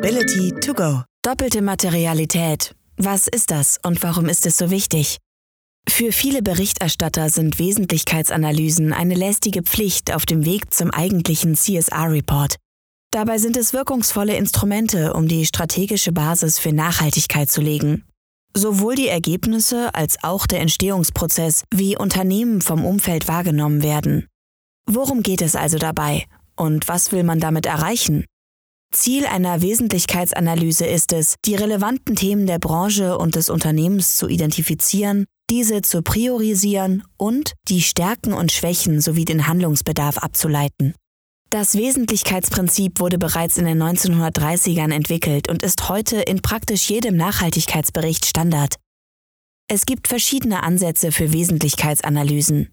Sustainability to go. Doppelte Materialität. Was ist das und warum ist es so wichtig? Für viele Berichterstatter sind Wesentlichkeitsanalysen eine lästige Pflicht auf dem Weg zum eigentlichen CSR-Report. Dabei sind es wirkungsvolle Instrumente, um die strategische Basis für Nachhaltigkeit zu legen. Sowohl die Ergebnisse als auch der Entstehungsprozess, wie Unternehmen vom Umfeld wahrgenommen werden. Worum geht es also dabei und was will man damit erreichen? Ziel einer Wesentlichkeitsanalyse ist es, die relevanten Themen der Branche und des Unternehmens zu identifizieren, diese zu priorisieren und die Stärken und Schwächen sowie den Handlungsbedarf abzuleiten. Das Wesentlichkeitsprinzip wurde bereits in den 1930ern entwickelt und ist heute in praktisch jedem Nachhaltigkeitsbericht Standard. Es gibt verschiedene Ansätze für Wesentlichkeitsanalysen.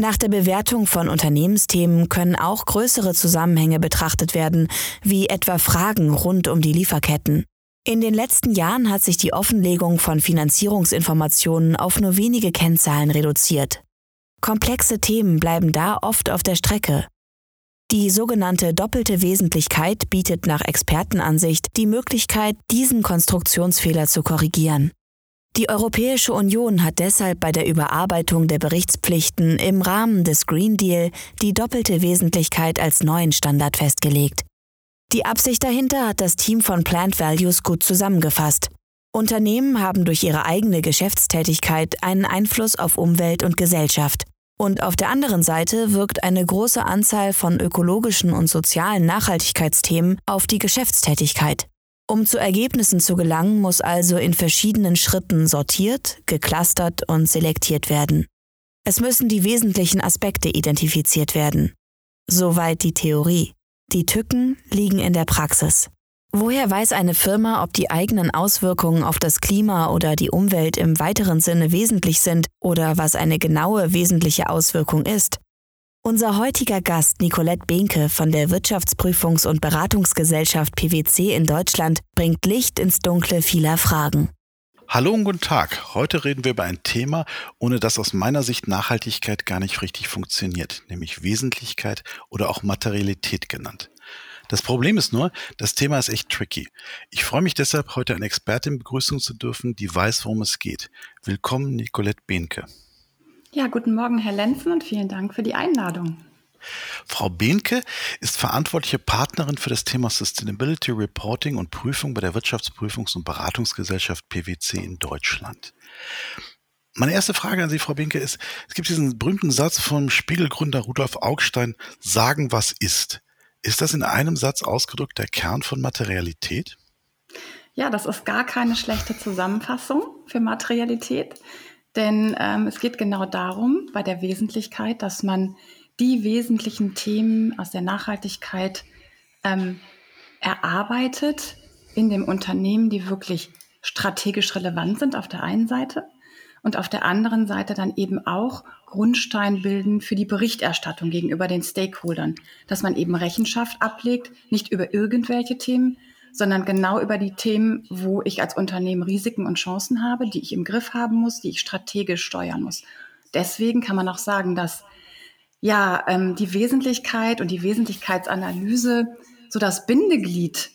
Nach der Bewertung von Unternehmensthemen können auch größere Zusammenhänge betrachtet werden, wie etwa Fragen rund um die Lieferketten. In den letzten Jahren hat sich die Offenlegung von Finanzierungsinformationen auf nur wenige Kennzahlen reduziert. Komplexe Themen bleiben da oft auf der Strecke. Die sogenannte doppelte Wesentlichkeit bietet nach Expertenansicht die Möglichkeit, diesen Konstruktionsfehler zu korrigieren. Die Europäische Union hat deshalb bei der Überarbeitung der Berichtspflichten im Rahmen des Green Deal die doppelte Wesentlichkeit als neuen Standard festgelegt. Die Absicht dahinter hat das Team von Plant Values gut zusammengefasst. Unternehmen haben durch ihre eigene Geschäftstätigkeit einen Einfluss auf Umwelt und Gesellschaft. Und auf der anderen Seite wirkt eine große Anzahl von ökologischen und sozialen Nachhaltigkeitsthemen auf die Geschäftstätigkeit. Um zu Ergebnissen zu gelangen, muss also in verschiedenen Schritten sortiert, geclustert und selektiert werden. Es müssen die wesentlichen Aspekte identifiziert werden. Soweit die Theorie. Die Tücken liegen in der Praxis. Woher weiß eine Firma, ob die eigenen Auswirkungen auf das Klima oder die Umwelt im weiteren Sinne wesentlich sind oder was eine genaue wesentliche Auswirkung ist? Unser heutiger Gast Nicolette Behnke von der Wirtschaftsprüfungs- und Beratungsgesellschaft PwC in Deutschland bringt Licht ins Dunkle vieler Fragen. Hallo und guten Tag. Heute reden wir über ein Thema, ohne das aus meiner Sicht Nachhaltigkeit gar nicht richtig funktioniert, nämlich Wesentlichkeit oder auch Materialität genannt. Das Problem ist nur, das Thema ist echt tricky. Ich freue mich deshalb, heute eine Expertin begrüßen zu dürfen, die weiß, worum es geht. Willkommen, Nicolette Behnke. Ja, guten Morgen, Herr Lenzen, und vielen Dank für die Einladung. Frau Behnke ist verantwortliche Partnerin für das Thema Sustainability Reporting und Prüfung bei der Wirtschaftsprüfungs- und Beratungsgesellschaft PwC in Deutschland. Meine erste Frage an Sie, Frau Behnke, ist, es gibt diesen berühmten Satz vom Spiegelgründer Rudolf Augstein, sagen, was ist. Ist das in einem Satz ausgedrückt der Kern von Materialität? Ja, das ist gar keine schlechte Zusammenfassung für Materialität, denn ähm, es geht genau darum, bei der Wesentlichkeit, dass man die wesentlichen Themen aus der Nachhaltigkeit ähm, erarbeitet in dem Unternehmen, die wirklich strategisch relevant sind auf der einen Seite und auf der anderen Seite dann eben auch Grundstein bilden für die Berichterstattung gegenüber den Stakeholdern, dass man eben Rechenschaft ablegt, nicht über irgendwelche Themen, sondern genau über die Themen, wo ich als Unternehmen Risiken und Chancen habe, die ich im Griff haben muss, die ich strategisch steuern muss. Deswegen kann man auch sagen, dass ja ähm, die Wesentlichkeit und die Wesentlichkeitsanalyse so das Bindeglied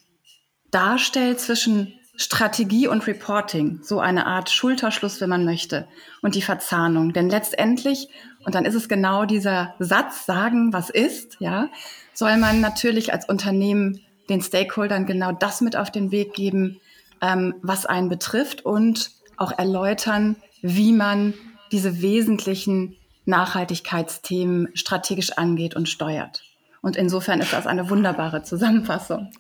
darstellt zwischen Strategie und Reporting, so eine Art Schulterschluss, wenn man möchte, und die Verzahnung. Denn letztendlich, und dann ist es genau dieser Satz, sagen, was ist, ja, soll man natürlich als Unternehmen den Stakeholdern genau das mit auf den Weg geben, ähm, was einen betrifft und auch erläutern, wie man diese wesentlichen Nachhaltigkeitsthemen strategisch angeht und steuert. Und insofern ist das eine wunderbare Zusammenfassung.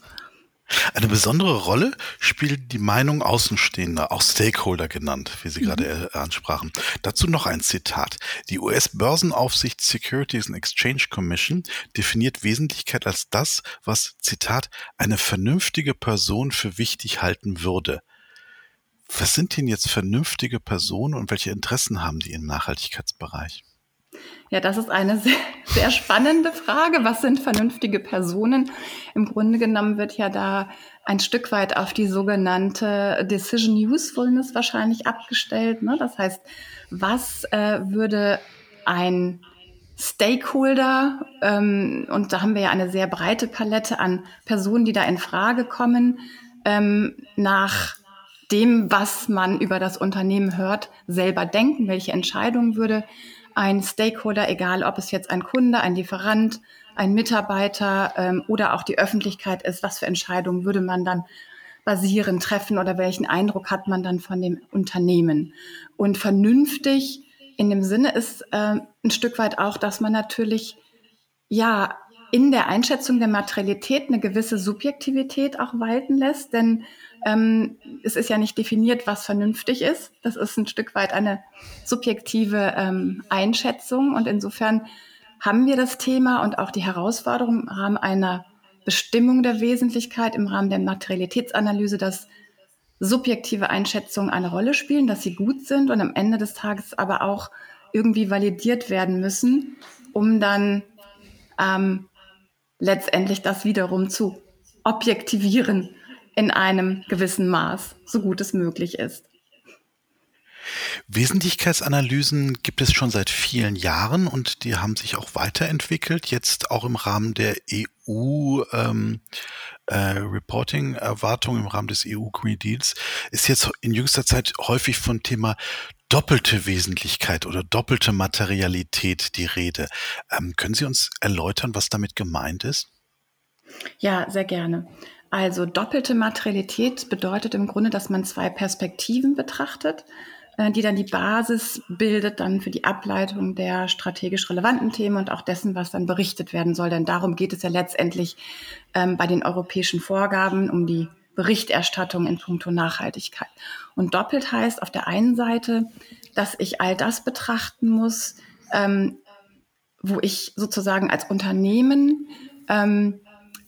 Eine besondere Rolle spielt die Meinung Außenstehender, auch Stakeholder genannt, wie Sie mhm. gerade äh, ansprachen. Dazu noch ein Zitat. Die US-Börsenaufsicht Securities and Exchange Commission definiert Wesentlichkeit als das, was, Zitat, eine vernünftige Person für wichtig halten würde. Was sind denn jetzt vernünftige Personen und welche Interessen haben die im Nachhaltigkeitsbereich? Ja, das ist eine sehr, sehr spannende Frage. Was sind vernünftige Personen? Im Grunde genommen wird ja da ein Stück weit auf die sogenannte Decision Usefulness wahrscheinlich abgestellt. Ne? Das heißt, was äh, würde ein Stakeholder, ähm, und da haben wir ja eine sehr breite Palette an Personen, die da in Frage kommen, ähm, nach dem, was man über das Unternehmen hört, selber denken, welche Entscheidungen würde ein Stakeholder, egal ob es jetzt ein Kunde, ein Lieferant, ein Mitarbeiter ähm, oder auch die Öffentlichkeit ist, was für Entscheidungen würde man dann basieren, treffen oder welchen Eindruck hat man dann von dem Unternehmen. Und vernünftig in dem Sinne ist äh, ein Stück weit auch, dass man natürlich ja in der Einschätzung der Materialität eine gewisse Subjektivität auch walten lässt, denn ähm, es ist ja nicht definiert, was vernünftig ist. Das ist ein Stück weit eine subjektive ähm, Einschätzung und insofern haben wir das Thema und auch die Herausforderung im Rahmen einer Bestimmung der Wesentlichkeit, im Rahmen der Materialitätsanalyse, dass subjektive Einschätzungen eine Rolle spielen, dass sie gut sind und am Ende des Tages aber auch irgendwie validiert werden müssen, um dann ähm, letztendlich das wiederum zu objektivieren in einem gewissen Maß, so gut es möglich ist. Wesentlichkeitsanalysen gibt es schon seit vielen Jahren und die haben sich auch weiterentwickelt, jetzt auch im Rahmen der EU ähm, äh, Reporting-Erwartungen, im Rahmen des EU Green Deals, ist jetzt in jüngster Zeit häufig von Thema doppelte Wesentlichkeit oder doppelte Materialität die Rede. Ähm, können Sie uns erläutern, was damit gemeint ist? Ja, sehr gerne. Also doppelte Materialität bedeutet im Grunde, dass man zwei Perspektiven betrachtet. Äh, die dann die Basis bildet dann für die Ableitung der strategisch relevanten Themen und auch dessen, was dann berichtet werden soll. Denn darum geht es ja letztendlich ähm, bei den europäischen Vorgaben um die Berichterstattung in puncto Nachhaltigkeit. Und doppelt heißt auf der einen Seite, dass ich all das betrachten muss, ähm, wo ich sozusagen als Unternehmen ähm,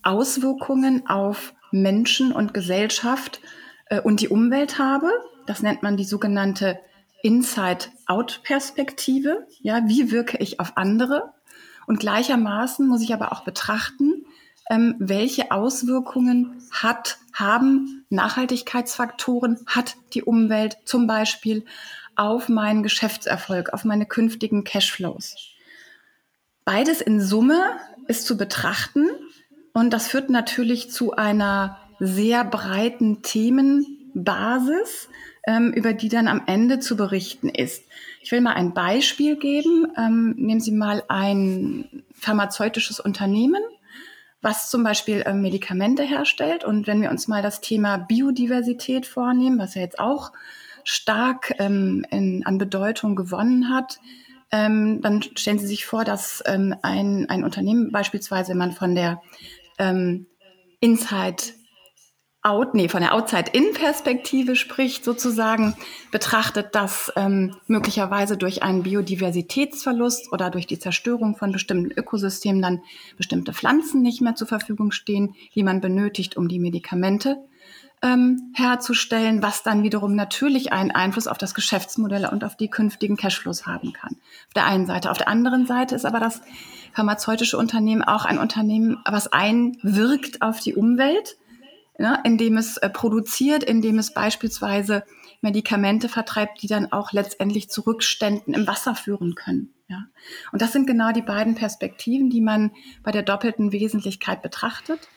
Auswirkungen auf Menschen und Gesellschaft äh, und die Umwelt habe das nennt man die sogenannte Inside-Out-Perspektive. Ja, wie wirke ich auf andere? Und gleichermaßen muss ich aber auch betrachten, ähm, welche Auswirkungen hat, haben Nachhaltigkeitsfaktoren, hat die Umwelt zum Beispiel auf meinen Geschäftserfolg, auf meine künftigen Cashflows. Beides in Summe ist zu betrachten und das führt natürlich zu einer sehr breiten Themenbasis, ähm, über die dann am Ende zu berichten ist. Ich will mal ein Beispiel geben. Ähm, nehmen Sie mal ein pharmazeutisches Unternehmen, was zum Beispiel ähm, Medikamente herstellt. Und wenn wir uns mal das Thema Biodiversität vornehmen, was ja jetzt auch stark ähm, in, an Bedeutung gewonnen hat, ähm, dann stellen Sie sich vor, dass ähm, ein, ein Unternehmen beispielsweise, wenn man von der ähm, Inside Out, nee, von der Outside-In-Perspektive spricht, sozusagen betrachtet, dass ähm, möglicherweise durch einen Biodiversitätsverlust oder durch die Zerstörung von bestimmten Ökosystemen dann bestimmte Pflanzen nicht mehr zur Verfügung stehen, die man benötigt, um die Medikamente ähm, herzustellen, was dann wiederum natürlich einen Einfluss auf das Geschäftsmodell und auf die künftigen Cashflows haben kann. Auf der einen Seite. Auf der anderen Seite ist aber das pharmazeutische Unternehmen auch ein Unternehmen, was einwirkt auf die Umwelt ne, indem es äh, produziert, indem es beispielsweise Medikamente vertreibt, die dann auch letztendlich zu Rückständen im Wasser führen können. Ja. Und das sind genau die beiden Perspektiven, die man bei der doppelten Wesentlichkeit betrachtet.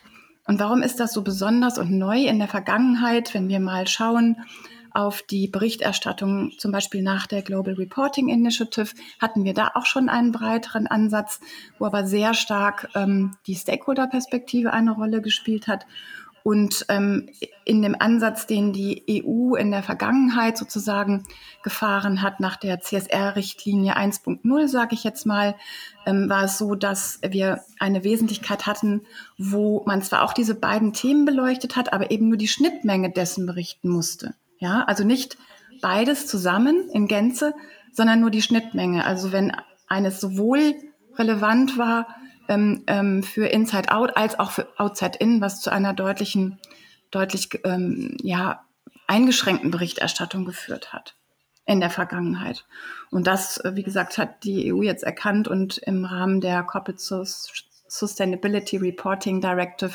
Und warum ist das so besonders und neu in der Vergangenheit, wenn wir mal schauen auf die Berichterstattung, zum Beispiel nach der Global Reporting Initiative, hatten wir da auch schon einen breiteren Ansatz, wo aber sehr stark ähm, die Stakeholder-Perspektive eine Rolle gespielt hat. Und ähm, in dem Ansatz, den die EU in der Vergangenheit sozusagen gefahren hat, nach der CSR-Richtlinie 1.0, sage ich jetzt mal, ähm, war es so, dass wir eine Wesentlichkeit hatten, wo man zwar auch diese beiden Themen beleuchtet hat, aber eben nur die Schnittmenge dessen berichten musste. Ja, also nicht beides zusammen in Gänze, sondern nur die Schnittmenge. Also wenn eines sowohl relevant war ähm, ähm, für Inside Out als auch für Outside In, was zu einer deutlichen, deutlich ähm, ja, eingeschränkten Berichterstattung geführt hat in der Vergangenheit. Und das, äh, wie gesagt, hat die EU jetzt erkannt und im Rahmen der Corporate Sustainability Reporting Directive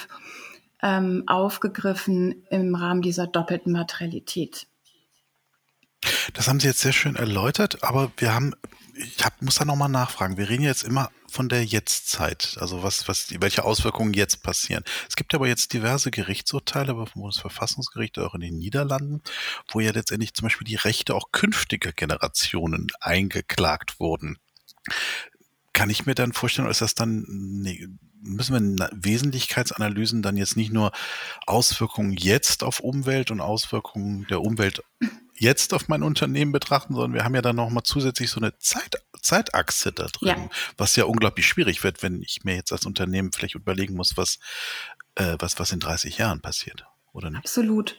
ähm, aufgegriffen im Rahmen dieser doppelten Materialität. Das haben Sie jetzt sehr schön erläutert, aber wir haben, ich hab, muss da nochmal nachfragen. Wir reden jetzt immer von der Jetztzeit, also was, was, welche Auswirkungen jetzt passieren. Es gibt aber jetzt diverse Gerichtsurteile vom Bundesverfassungsgericht, auch in den Niederlanden, wo ja letztendlich zum Beispiel die Rechte auch künftiger Generationen eingeklagt wurden. Kann ich mir dann vorstellen, ist das dann, nee, müssen wir Wesentlichkeitsanalysen dann jetzt nicht nur Auswirkungen jetzt auf Umwelt und Auswirkungen der Umwelt jetzt auf mein Unternehmen betrachten, sondern wir haben ja dann nochmal zusätzlich so eine Zeit, Zeitachse da drin, ja. was ja unglaublich schwierig wird, wenn ich mir jetzt als Unternehmen vielleicht überlegen muss, was, äh, was, was in 30 Jahren passiert. Oder nicht? Absolut.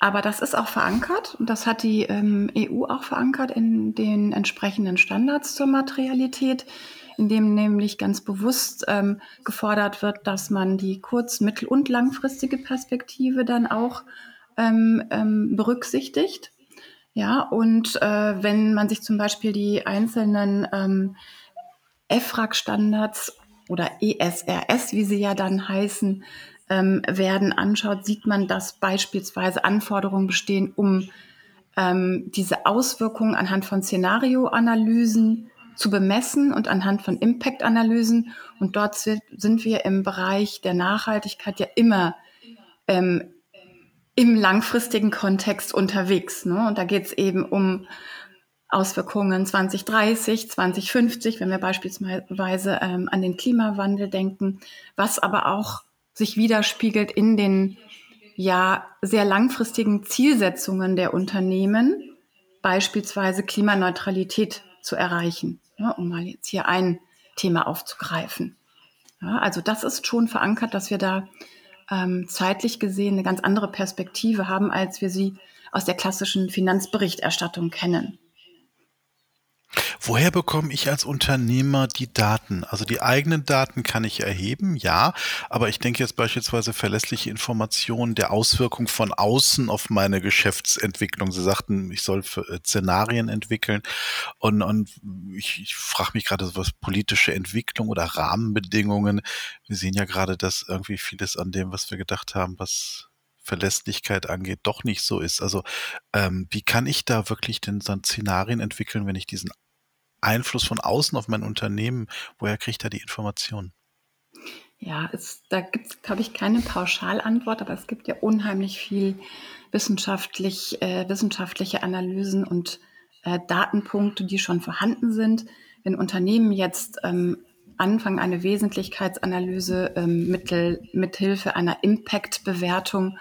Aber das ist auch verankert und das hat die ähm, EU auch verankert in den entsprechenden Standards zur Materialität, in dem nämlich ganz bewusst ähm, gefordert wird, dass man die kurz-, mittel- und langfristige Perspektive dann auch ähm, ähm berücksichtigt. Ja, und äh, wenn man sich zum Beispiel die einzelnen ähm, EFRAG-Standards oder ESRS, wie sie ja dann heißen, ähm, werden anschaut, sieht man, dass beispielsweise Anforderungen bestehen, um ähm, diese Auswirkungen anhand von Szenarioanalysen zu bemessen und anhand von Impact-Analysen. Und dort sind wir im Bereich der Nachhaltigkeit ja immer ähm, im langfristigen Kontext unterwegs. Ne? Und da geht es eben um Auswirkungen 2030, 2050, wenn wir beispielsweise ähm, an den Klimawandel denken, was aber auch sich widerspiegelt in den ja sehr langfristigen Zielsetzungen der Unternehmen, beispielsweise Klimaneutralität zu erreichen, ja, um mal jetzt hier ein Thema aufzugreifen. Ja, also das ist schon verankert, dass wir da ähm, zeitlich gesehen eine ganz andere Perspektive haben, als wir sie aus der klassischen Finanzberichterstattung kennen. Woher bekomme ich als Unternehmer die Daten? Also die eigenen Daten kann ich erheben, ja, aber ich denke jetzt beispielsweise verlässliche Informationen der Auswirkung von außen auf meine Geschäftsentwicklung. Sie sagten, ich soll äh, Szenarien entwickeln und, und ich, ich frage mich gerade, was politische Entwicklung oder Rahmenbedingungen. Wir sehen ja gerade, dass irgendwie vieles an dem, was wir gedacht haben, was Verlässlichkeit angeht, doch nicht so ist. Also ähm, wie kann ich da wirklich denn so Szenarien entwickeln, wenn ich diesen Einfluss von außen auf mein Unternehmen, woher kriegt er die Informationen? Ja, es, da gibt es, glaube ich, keine Pauschalantwort, aber es gibt ja unheimlich viel wissenschaftlich, äh, wissenschaftliche Analysen und äh, Datenpunkte, die schon vorhanden sind. Wenn Unternehmen jetzt ähm, anfangen, eine Wesentlichkeitsanalyse ähm, mittel, mithilfe einer Impact-Bewertung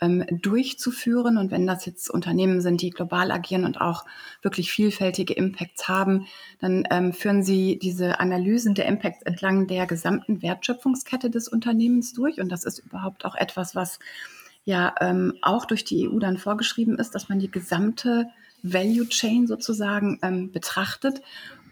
ähm, durchzuführen. Und wenn das jetzt Unternehmen sind, die global agieren und auch wirklich vielfältige Impacts haben, dann ähm, führen sie diese Analysen der Impacts entlang der gesamten Wertschöpfungskette des Unternehmens durch. Und das ist überhaupt auch etwas, was ja ähm, auch durch die EU dann vorgeschrieben ist, dass man die gesamte Value Chain sozusagen ähm, betrachtet.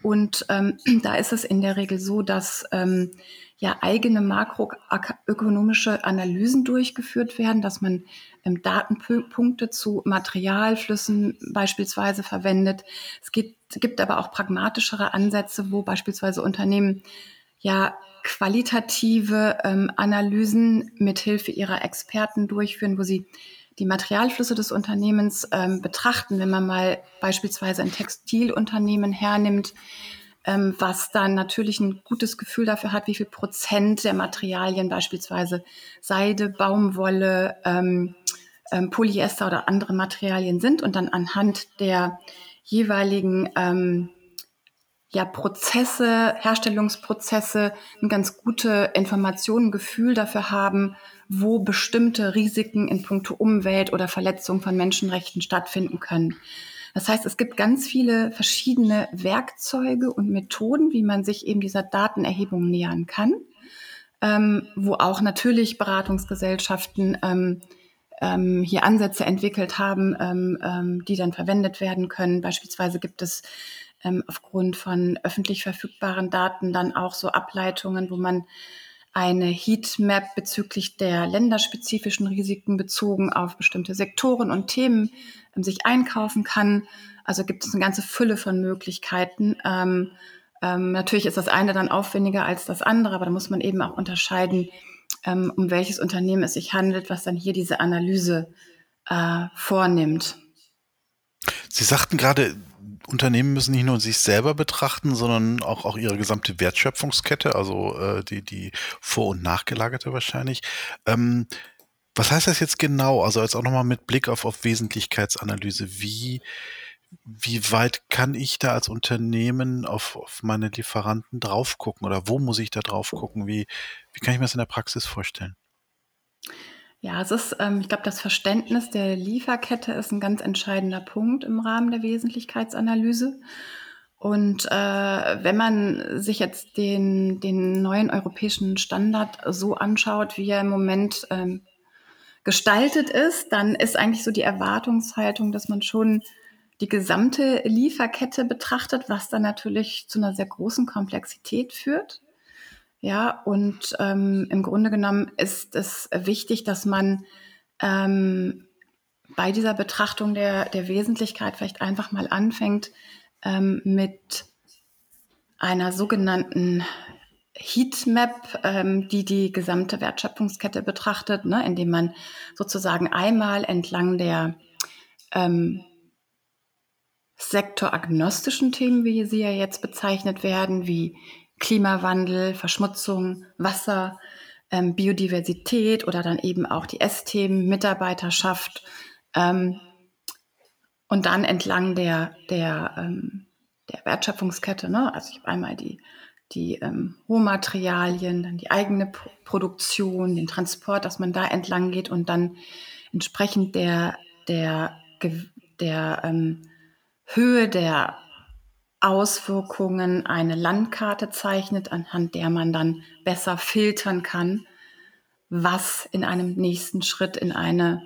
Und ähm, da ist es in der Regel so, dass ähm, ja eigene makroökonomische Analysen durchgeführt werden, dass man ähm, Datenpunkte zu Materialflüssen beispielsweise verwendet. Es gibt, gibt aber auch pragmatischere Ansätze, wo beispielsweise Unternehmen ja qualitative ähm, Analysen mithilfe ihrer Experten durchführen, wo sie die Materialflüsse des Unternehmens ähm, betrachten, wenn man mal beispielsweise ein Textilunternehmen hernimmt, ähm, was dann natürlich ein gutes Gefühl dafür hat, wie viel Prozent der Materialien beispielsweise Seide, Baumwolle, ähm, ähm, Polyester oder andere Materialien sind und dann anhand der jeweiligen ähm, ja, Prozesse, Herstellungsprozesse, eine ganz gute Information, ein Gefühl dafür haben, wo bestimmte Risiken in puncto Umwelt oder Verletzung von Menschenrechten stattfinden können. Das heißt, es gibt ganz viele verschiedene Werkzeuge und Methoden, wie man sich eben dieser Datenerhebung nähern kann, ähm, wo auch natürlich Beratungsgesellschaften ähm, ähm, hier Ansätze entwickelt haben, ähm, ähm, die dann verwendet werden können. Beispielsweise gibt es ähm, aufgrund von öffentlich verfügbaren Daten dann auch so Ableitungen, wo man eine Heatmap bezüglich der länderspezifischen Risiken bezogen auf bestimmte Sektoren und Themen ähm, sich einkaufen kann. Also gibt es eine ganze Fülle von Möglichkeiten. Ähm, ähm, natürlich ist das eine dann aufwendiger als das andere, aber da muss man eben auch unterscheiden, ähm, um welches Unternehmen es sich handelt, was dann hier diese Analyse äh, vornimmt. Sie sagten gerade, Unternehmen müssen nicht nur sich selber betrachten, sondern auch, auch ihre gesamte Wertschöpfungskette, also äh, die, die vor- und nachgelagerte wahrscheinlich. Ähm, was heißt das jetzt genau? Also jetzt auch nochmal mit Blick auf, auf Wesentlichkeitsanalyse. Wie, wie weit kann ich da als Unternehmen auf, auf meine Lieferanten drauf gucken oder wo muss ich da drauf gucken? Wie, wie kann ich mir das in der Praxis vorstellen? Ja, es ist, ähm, ich glaube, das Verständnis der Lieferkette ist ein ganz entscheidender Punkt im Rahmen der Wesentlichkeitsanalyse. Und äh, wenn man sich jetzt den, den neuen europäischen Standard so anschaut, wie er im Moment ähm, gestaltet ist, dann ist eigentlich so die Erwartungshaltung, dass man schon die gesamte Lieferkette betrachtet, was dann natürlich zu einer sehr großen Komplexität führt. Ja, und ähm, im Grunde genommen ist es wichtig, dass man ähm, bei dieser Betrachtung der, der Wesentlichkeit vielleicht einfach mal anfängt ähm, mit einer sogenannten Heatmap, ähm, die die gesamte Wertschöpfungskette betrachtet, ne, indem man sozusagen einmal entlang der ähm, sektoragnostischen Themen, wie sie ja jetzt bezeichnet werden, wie Klimawandel, Verschmutzung, Wasser, ähm, Biodiversität oder dann eben auch die S-Themen, Mitarbeiterschaft ähm, und dann entlang der, der, ähm, der Wertschöpfungskette, ne? also ich habe einmal die, die ähm, Rohmaterialien, dann die eigene P Produktion, den Transport, dass man da entlang geht und dann entsprechend der, der, der ähm, Höhe der Auswirkungen eine Landkarte zeichnet, anhand der man dann besser filtern kann, was in einem nächsten Schritt in eine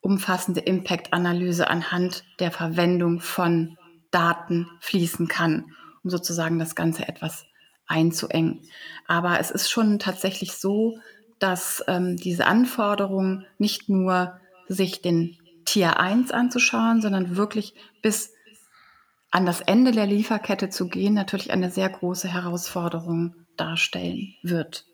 umfassende Impact-Analyse anhand der Verwendung von Daten fließen kann, um sozusagen das Ganze etwas einzuengen. Aber es ist schon tatsächlich so, dass ähm, diese Anforderung nicht nur sich den Tier 1 anzuschauen, sondern wirklich bis an das Ende der Lieferkette zu gehen, natürlich eine sehr große Herausforderung darstellen wird.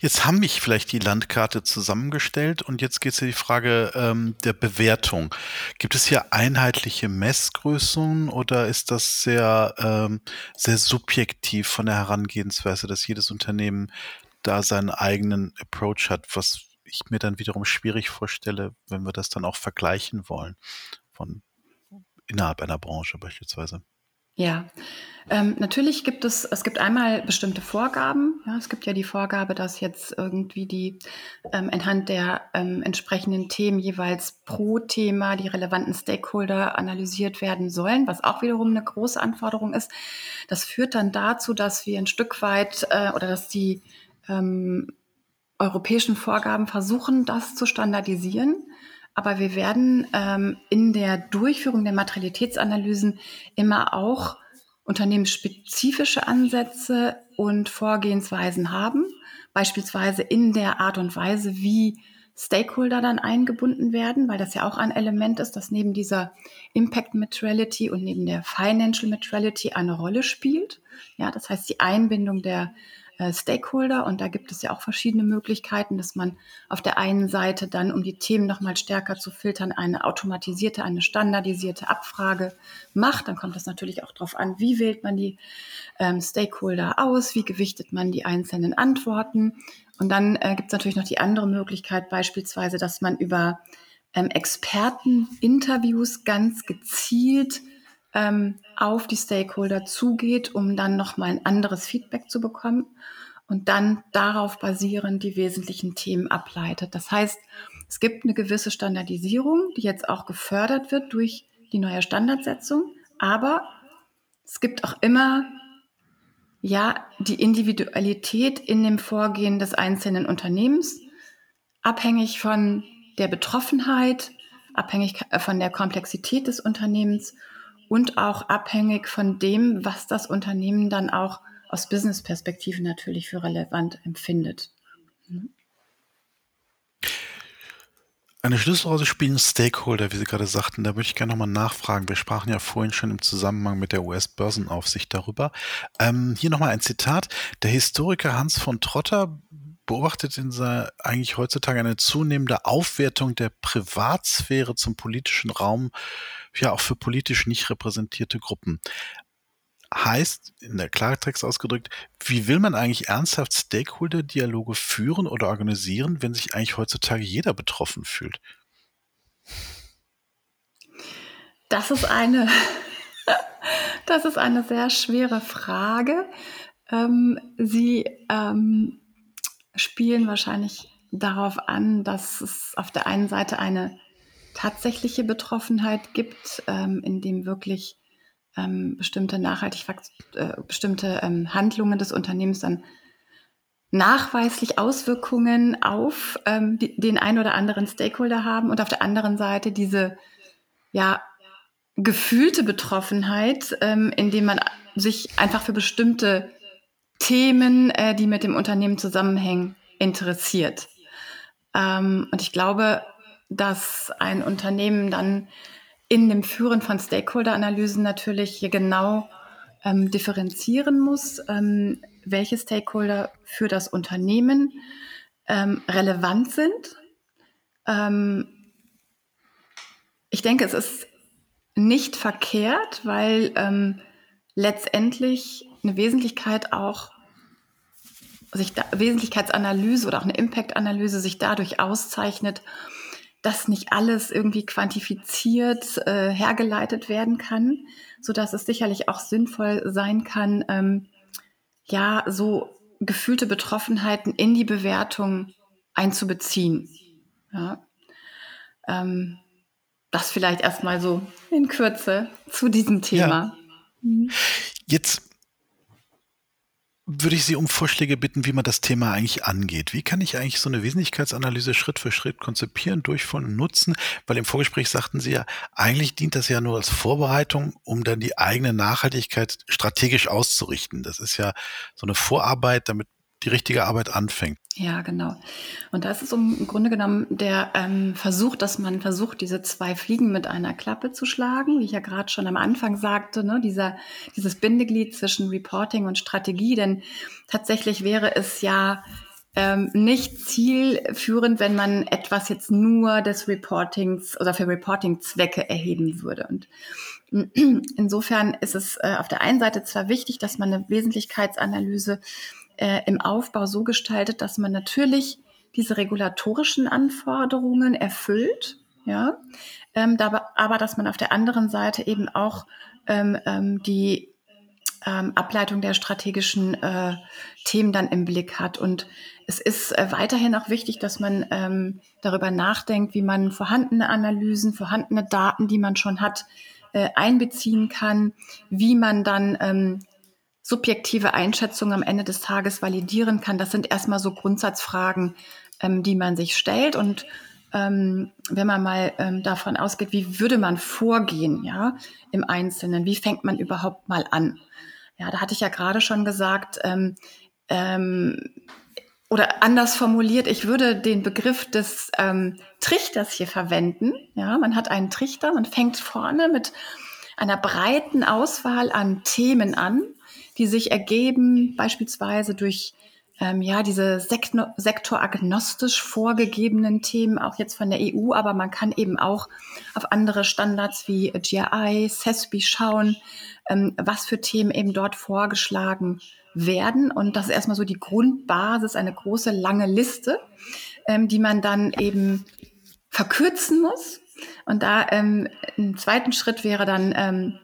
Jetzt haben mich vielleicht die Landkarte zusammengestellt und jetzt geht es um die Frage ähm, der Bewertung. Gibt es hier einheitliche Messgrößen oder ist das sehr, ähm, sehr subjektiv von der Herangehensweise, dass jedes Unternehmen da seinen eigenen Approach hat, was ich mir dann wiederum schwierig vorstelle, wenn wir das dann auch vergleichen wollen von innerhalb einer Branche beispielsweise? Ja, ähm, natürlich gibt es, es gibt einmal bestimmte Vorgaben. Ja, es gibt ja die Vorgabe, dass jetzt irgendwie die ähm, anhand der ähm, entsprechenden Themen jeweils pro Thema die relevanten Stakeholder analysiert werden sollen, was auch wiederum eine große Anforderung ist. Das führt dann dazu, dass wir ein Stück weit äh, oder dass die ähm, europäischen Vorgaben versuchen, das zu standardisieren. Aber wir werden ähm, in der Durchführung der Materialitätsanalysen immer auch unternehmensspezifische Ansätze und Vorgehensweisen haben, beispielsweise in der Art und Weise, wie Stakeholder dann eingebunden werden, weil das ja auch ein Element ist, das neben dieser Impact Materiality und neben der Financial Materiality eine Rolle spielt. Ja, das heißt die Einbindung der Stakeholder. Und da gibt es ja auch verschiedene Möglichkeiten, dass man auf der einen Seite dann, um die Themen nochmal stärker zu filtern, eine automatisierte, eine standardisierte Abfrage macht. Dann kommt es natürlich auch darauf an, wie wählt man die ähm, Stakeholder aus, wie gewichtet man die einzelnen Antworten. Und dann äh, gibt es natürlich noch die andere Möglichkeit, beispielsweise, dass man über ähm, Experteninterviews ganz gezielt ähm, auf die Stakeholder zugeht, um dann nochmal ein anderes Feedback zu bekommen und dann darauf basierend die wesentlichen Themen ableitet. Das heißt, es gibt eine gewisse Standardisierung, die jetzt auch gefördert wird durch die neue Standardsetzung, aber es gibt auch immer ja die Individualität in dem Vorgehen des einzelnen Unternehmens, abhängig von der Betroffenheit, abhängig von der Komplexität des Unternehmens und auch abhängig von dem, was das Unternehmen dann auch aus Business-Perspektive natürlich für relevant empfindet. Mhm. Eine Schlüsselrolle spielen Stakeholder, wie Sie gerade sagten. Da möchte ich gerne nochmal nachfragen. Wir sprachen ja vorhin schon im Zusammenhang mit der US-Börsenaufsicht darüber. Ähm, hier nochmal ein Zitat. Der Historiker Hans von Trotter beobachtet in seiner, eigentlich heutzutage eine zunehmende Aufwertung der Privatsphäre zum politischen Raum ja auch für politisch nicht repräsentierte Gruppen. Heißt, in der Klartext ausgedrückt, wie will man eigentlich ernsthaft Stakeholder-Dialoge führen oder organisieren, wenn sich eigentlich heutzutage jeder betroffen fühlt? Das ist eine, das ist eine sehr schwere Frage. Ähm, Sie ähm, spielen wahrscheinlich darauf an, dass es auf der einen Seite eine tatsächliche Betroffenheit gibt, ähm, in dem wirklich ähm, bestimmte nachhaltig äh, bestimmte ähm, Handlungen des Unternehmens dann nachweislich Auswirkungen auf ähm, die, den ein oder anderen Stakeholder haben und auf der anderen Seite diese ja gefühlte Betroffenheit, ähm, indem man sich einfach für bestimmte Themen, äh, die mit dem Unternehmen zusammenhängen, interessiert. Ähm, und ich glaube, dass ein Unternehmen dann in dem Führen von Stakeholder-Analysen natürlich hier genau ähm, differenzieren muss, ähm, welche Stakeholder für das Unternehmen ähm, relevant sind. Ähm, ich denke, es ist nicht verkehrt, weil ähm, letztendlich eine Wesentlichkeit auch sich da, Wesentlichkeitsanalyse oder auch eine Impact-Analyse sich dadurch auszeichnet, dass nicht alles irgendwie quantifiziert äh, hergeleitet werden kann, so dass es sicherlich auch sinnvoll sein kann, ähm, ja, so gefühlte Betroffenheiten in die Bewertung einzubeziehen. Ja. Ähm, das vielleicht erstmal so in Kürze zu diesem Thema. Ja. Mhm. Jetzt würde ich Sie um Vorschläge bitten, wie man das Thema eigentlich angeht. Wie kann ich eigentlich so eine Wesentlichkeitsanalyse Schritt für Schritt konzipieren, durchführen und nutzen? Weil im Vorgespräch sagten Sie ja, eigentlich dient das ja nur als Vorbereitung, um dann die eigene Nachhaltigkeit strategisch auszurichten. Das ist ja so eine Vorarbeit, damit die richtige Arbeit anfängt. Ja, genau. Und das ist im Grunde genommen der ähm, Versuch, dass man versucht, diese zwei Fliegen mit einer Klappe zu schlagen, wie ich ja gerade schon am Anfang sagte, ne, dieser, dieses Bindeglied zwischen Reporting und Strategie. Denn tatsächlich wäre es ja ähm, nicht zielführend, wenn man etwas jetzt nur des Reportings oder für Reporting-Zwecke erheben würde. Und insofern ist es äh, auf der einen Seite zwar wichtig, dass man eine Wesentlichkeitsanalyse äh, im Aufbau so gestaltet, dass man natürlich diese regulatorischen Anforderungen erfüllt, ja, ähm, dabei, aber dass man auf der anderen Seite eben auch ähm, ähm, die ähm, Ableitung der strategischen äh, Themen dann im Blick hat. Und es ist äh, weiterhin auch wichtig, dass man ähm, darüber nachdenkt, wie man vorhandene Analysen, vorhandene Daten, die man schon hat, äh, einbeziehen kann, wie man dann ähm, subjektive Einschätzung am Ende des Tages validieren kann. Das sind erstmal so Grundsatzfragen, ähm, die man sich stellt. Und ähm, wenn man mal ähm, davon ausgeht, wie würde man vorgehen, ja, im Einzelnen, wie fängt man überhaupt mal an? Ja, da hatte ich ja gerade schon gesagt, ähm, ähm, oder anders formuliert, ich würde den Begriff des ähm, Trichters hier verwenden. Ja, man hat einen Trichter, man fängt vorne mit einer breiten Auswahl an Themen an die sich ergeben, beispielsweise durch ähm, ja, diese sektor sektoragnostisch vorgegebenen Themen, auch jetzt von der EU, aber man kann eben auch auf andere Standards wie GRI, CESPI schauen, ähm, was für Themen eben dort vorgeschlagen werden. Und das ist erstmal so die Grundbasis, eine große, lange Liste, ähm, die man dann eben verkürzen muss. Und da ähm, im zweiten Schritt wäre dann ähm,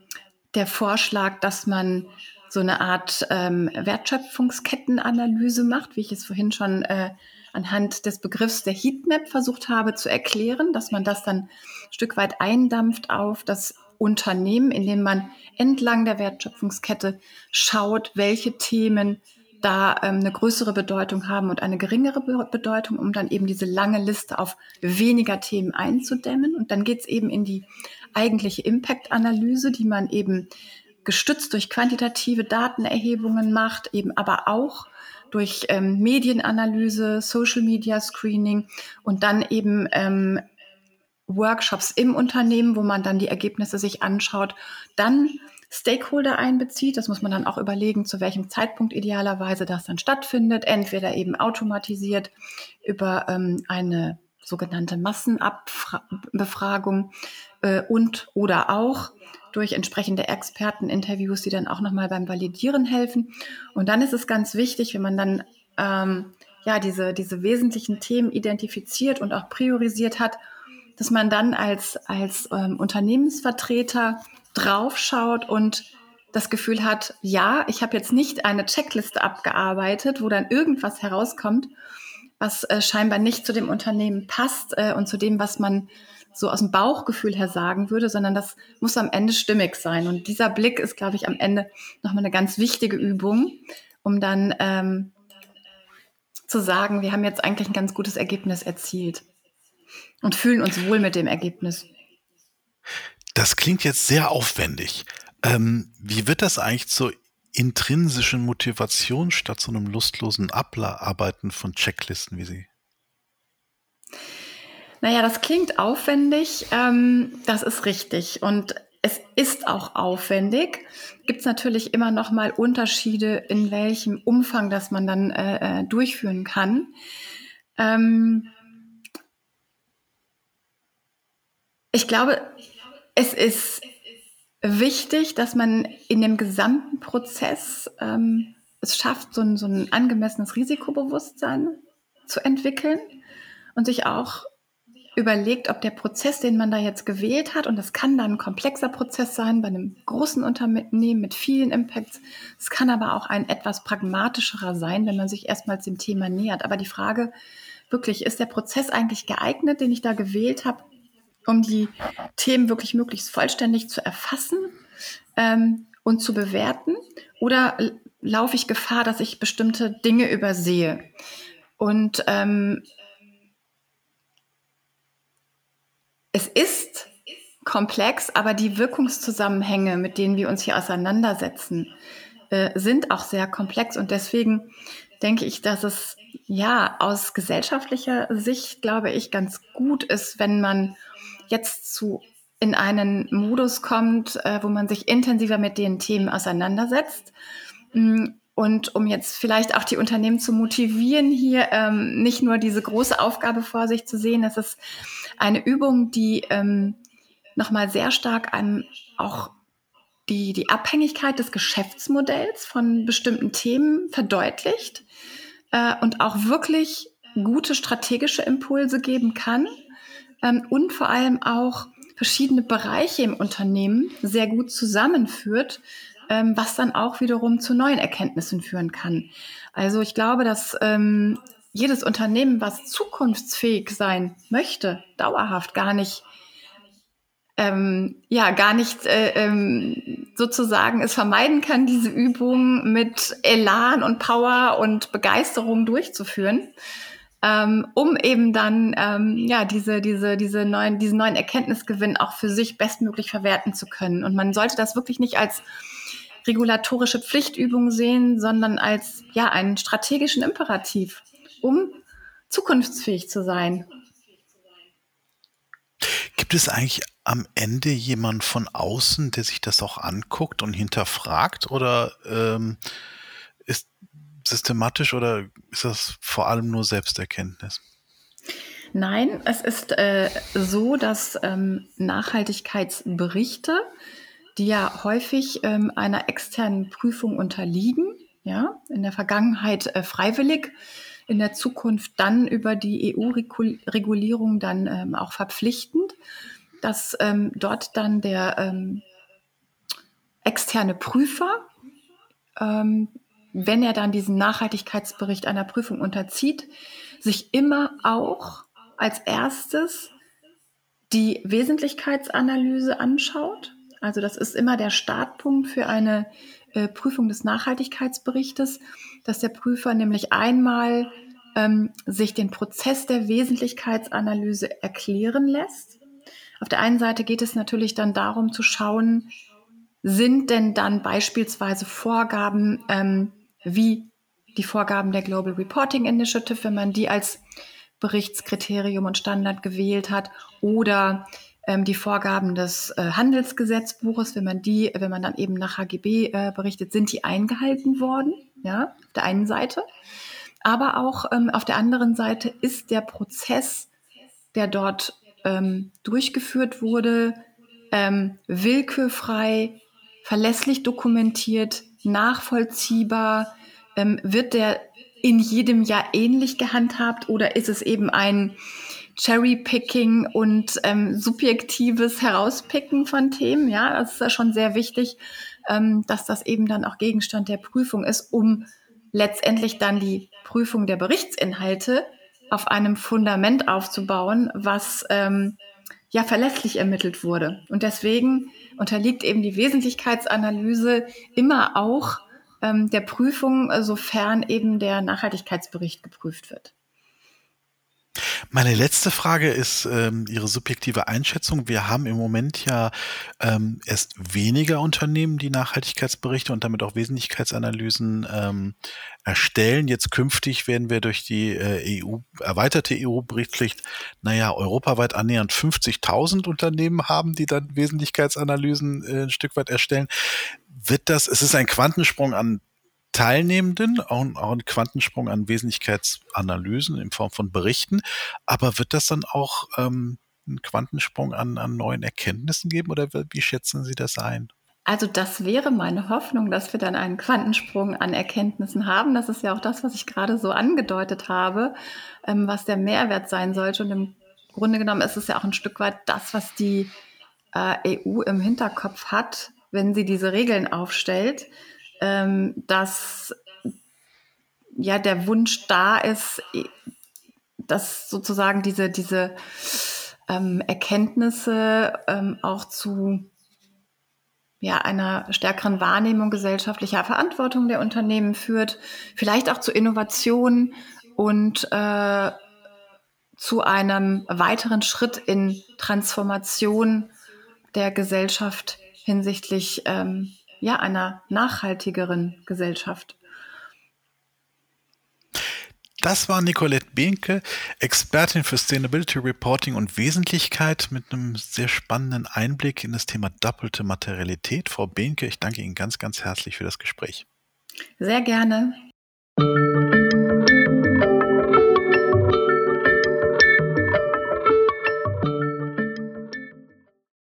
der Vorschlag, dass man so eine Art ähm, Wertschöpfungskettenanalyse macht, wie ich es vorhin schon äh, anhand des Begriffs der Heatmap versucht habe zu erklären, dass man das dann ein Stück weit eindampft auf das Unternehmen, indem man entlang der Wertschöpfungskette schaut, welche Themen da ähm, eine größere Bedeutung haben und eine geringere Be Bedeutung, um dann eben diese lange Liste auf weniger Themen einzudämmen. Und dann geht es eben in die eigentliche Impact-Analyse, die man eben gestützt durch quantitative Datenerhebungen macht, eben aber auch durch ähm, Medienanalyse, Social Media Screening und dann eben ähm, Workshops im Unternehmen, wo man dann die Ergebnisse sich anschaut, dann Stakeholder einbezieht. Das muss man dann auch überlegen, zu welchem Zeitpunkt idealerweise das dann stattfindet. Entweder eben automatisiert über ähm, eine sogenannte Massenbefragung äh, und oder auch durch entsprechende Experteninterviews, die dann auch nochmal beim Validieren helfen. Und dann ist es ganz wichtig, wenn man dann ähm, ja diese, diese wesentlichen Themen identifiziert und auch priorisiert hat, dass man dann als, als ähm, Unternehmensvertreter draufschaut und das Gefühl hat, ja, ich habe jetzt nicht eine Checkliste abgearbeitet, wo dann irgendwas herauskommt, was äh, scheinbar nicht zu dem Unternehmen passt äh, und zu dem, was man so aus dem Bauchgefühl her sagen würde, sondern das muss am Ende stimmig sein. Und dieser Blick ist, glaube ich, am Ende nochmal eine ganz wichtige Übung, um dann ähm, zu sagen, wir haben jetzt eigentlich ein ganz gutes Ergebnis erzielt und fühlen uns wohl mit dem Ergebnis. Das klingt jetzt sehr aufwendig. Ähm, wie wird das eigentlich zur intrinsischen Motivation statt so einem lustlosen Abarbeiten von Checklisten wie Sie? Naja, das klingt aufwendig, ähm, das ist richtig. Und es ist auch aufwendig. Gibt es natürlich immer noch mal Unterschiede, in welchem Umfang das man dann äh, äh, durchführen kann. Ähm, ich glaube, es ist wichtig, dass man in dem gesamten Prozess ähm, es schafft, so ein, so ein angemessenes Risikobewusstsein zu entwickeln und sich auch überlegt, ob der Prozess, den man da jetzt gewählt hat, und das kann dann ein komplexer Prozess sein bei einem großen Unternehmen mit vielen Impacts, es kann aber auch ein etwas pragmatischerer sein, wenn man sich erstmals dem Thema nähert. Aber die Frage wirklich, ist der Prozess eigentlich geeignet, den ich da gewählt habe, um die Themen wirklich möglichst vollständig zu erfassen ähm, und zu bewerten? Oder laufe ich Gefahr, dass ich bestimmte Dinge übersehe? Und ähm, es ist komplex, aber die Wirkungszusammenhänge, mit denen wir uns hier auseinandersetzen, äh, sind auch sehr komplex. Und deswegen denke ich, dass es ja aus gesellschaftlicher Sicht, glaube ich, ganz gut ist, wenn man jetzt zu in einen Modus kommt, äh, wo man sich intensiver mit den Themen auseinandersetzt. Und um jetzt vielleicht auch die Unternehmen zu motivieren, hier ähm, nicht nur diese große Aufgabe vor sich zu sehen, das ist eine Übung, die ähm, nochmal sehr stark an auch die, die Abhängigkeit des Geschäftsmodells von bestimmten Themen verdeutlicht äh, und auch wirklich gute strategische Impulse geben kann ähm, und vor allem auch verschiedene Bereiche im Unternehmen sehr gut zusammenführt, ähm, was dann auch wiederum zu neuen Erkenntnissen führen kann. Also ich glaube, dass ähm, jedes Unternehmen, was zukunftsfähig sein möchte, dauerhaft gar nicht ähm, ja gar nicht äh, ähm, sozusagen es vermeiden kann, diese Übung mit Elan und Power und Begeisterung durchzuführen, ähm, um eben dann ähm, ja diese diese diese neuen diesen neuen Erkenntnisgewinn auch für sich bestmöglich verwerten zu können. Und man sollte das wirklich nicht als regulatorische Pflichtübung sehen, sondern als ja einen strategischen Imperativ, um zukunftsfähig zu sein. Gibt es eigentlich am Ende jemand von außen, der sich das auch anguckt und hinterfragt oder ähm, ist systematisch oder ist das vor allem nur Selbsterkenntnis? Nein, es ist äh, so, dass ähm, Nachhaltigkeitsberichte die ja häufig ähm, einer externen Prüfung unterliegen, ja, in der Vergangenheit äh, freiwillig, in der Zukunft dann über die EU-Regulierung dann ähm, auch verpflichtend, dass ähm, dort dann der ähm, externe Prüfer, ähm, wenn er dann diesen Nachhaltigkeitsbericht einer Prüfung unterzieht, sich immer auch als erstes die Wesentlichkeitsanalyse anschaut also das ist immer der Startpunkt für eine äh, Prüfung des Nachhaltigkeitsberichtes, dass der Prüfer nämlich einmal ähm, sich den Prozess der Wesentlichkeitsanalyse erklären lässt. Auf der einen Seite geht es natürlich dann darum zu schauen, sind denn dann beispielsweise Vorgaben ähm, wie die Vorgaben der Global Reporting Initiative, wenn man die als Berichtskriterium und Standard gewählt hat, oder ähm, die Vorgaben des äh, Handelsgesetzbuches, wenn man die, wenn man dann eben nach HGB äh, berichtet, sind die eingehalten worden, ja, auf der einen Seite. Aber auch ähm, auf der anderen Seite ist der Prozess der dort ähm, durchgeführt wurde, ähm, willkürfrei, verlässlich dokumentiert, nachvollziehbar? Ähm, wird der in jedem Jahr ähnlich gehandhabt oder ist es eben ein Cherry-Picking und ähm, subjektives Herauspicken von Themen? Ja, das ist ja schon sehr wichtig, ähm, dass das eben dann auch Gegenstand der Prüfung ist, um letztendlich dann die Prüfung der Berichtsinhalte auf einem Fundament aufzubauen, was ähm, ja verlässlich ermittelt wurde. Und deswegen unterliegt eben die Wesentlichkeitsanalyse immer auch ähm, der Prüfung, sofern eben der Nachhaltigkeitsbericht geprüft wird. Meine letzte Frage ist ähm, Ihre subjektive Einschätzung. Wir haben im Moment ja ähm, erst weniger Unternehmen, die Nachhaltigkeitsberichte und damit auch Wesentlichkeitsanalysen ähm, erstellen. Jetzt künftig werden wir durch die äh, EU, erweiterte EU-Berichtspflicht, naja, europaweit annähernd 50.000 Unternehmen haben, die dann Wesentlichkeitsanalysen äh, ein Stück weit erstellen. Wird das, es ist ein Quantensprung an Teilnehmenden, auch, auch ein Quantensprung an Wesentlichkeitsanalysen in Form von Berichten. Aber wird das dann auch ähm, einen Quantensprung an, an neuen Erkenntnissen geben oder wie schätzen Sie das ein? Also das wäre meine Hoffnung, dass wir dann einen Quantensprung an Erkenntnissen haben. Das ist ja auch das, was ich gerade so angedeutet habe, ähm, was der Mehrwert sein sollte. Und im Grunde genommen ist es ja auch ein Stück weit das, was die äh, EU im Hinterkopf hat, wenn sie diese Regeln aufstellt ähm, dass ja der Wunsch da ist, dass sozusagen diese, diese ähm, Erkenntnisse ähm, auch zu ja, einer stärkeren Wahrnehmung gesellschaftlicher Verantwortung der Unternehmen führt, vielleicht auch zu Innovation und äh, zu einem weiteren Schritt in Transformation der Gesellschaft hinsichtlich ähm, ja, einer nachhaltigeren Gesellschaft. Das war Nicolette Behnke, Expertin für Sustainability Reporting und Wesentlichkeit mit einem sehr spannenden Einblick in das Thema doppelte Materialität. Frau Behnke, ich danke Ihnen ganz, ganz herzlich für das Gespräch. Sehr gerne.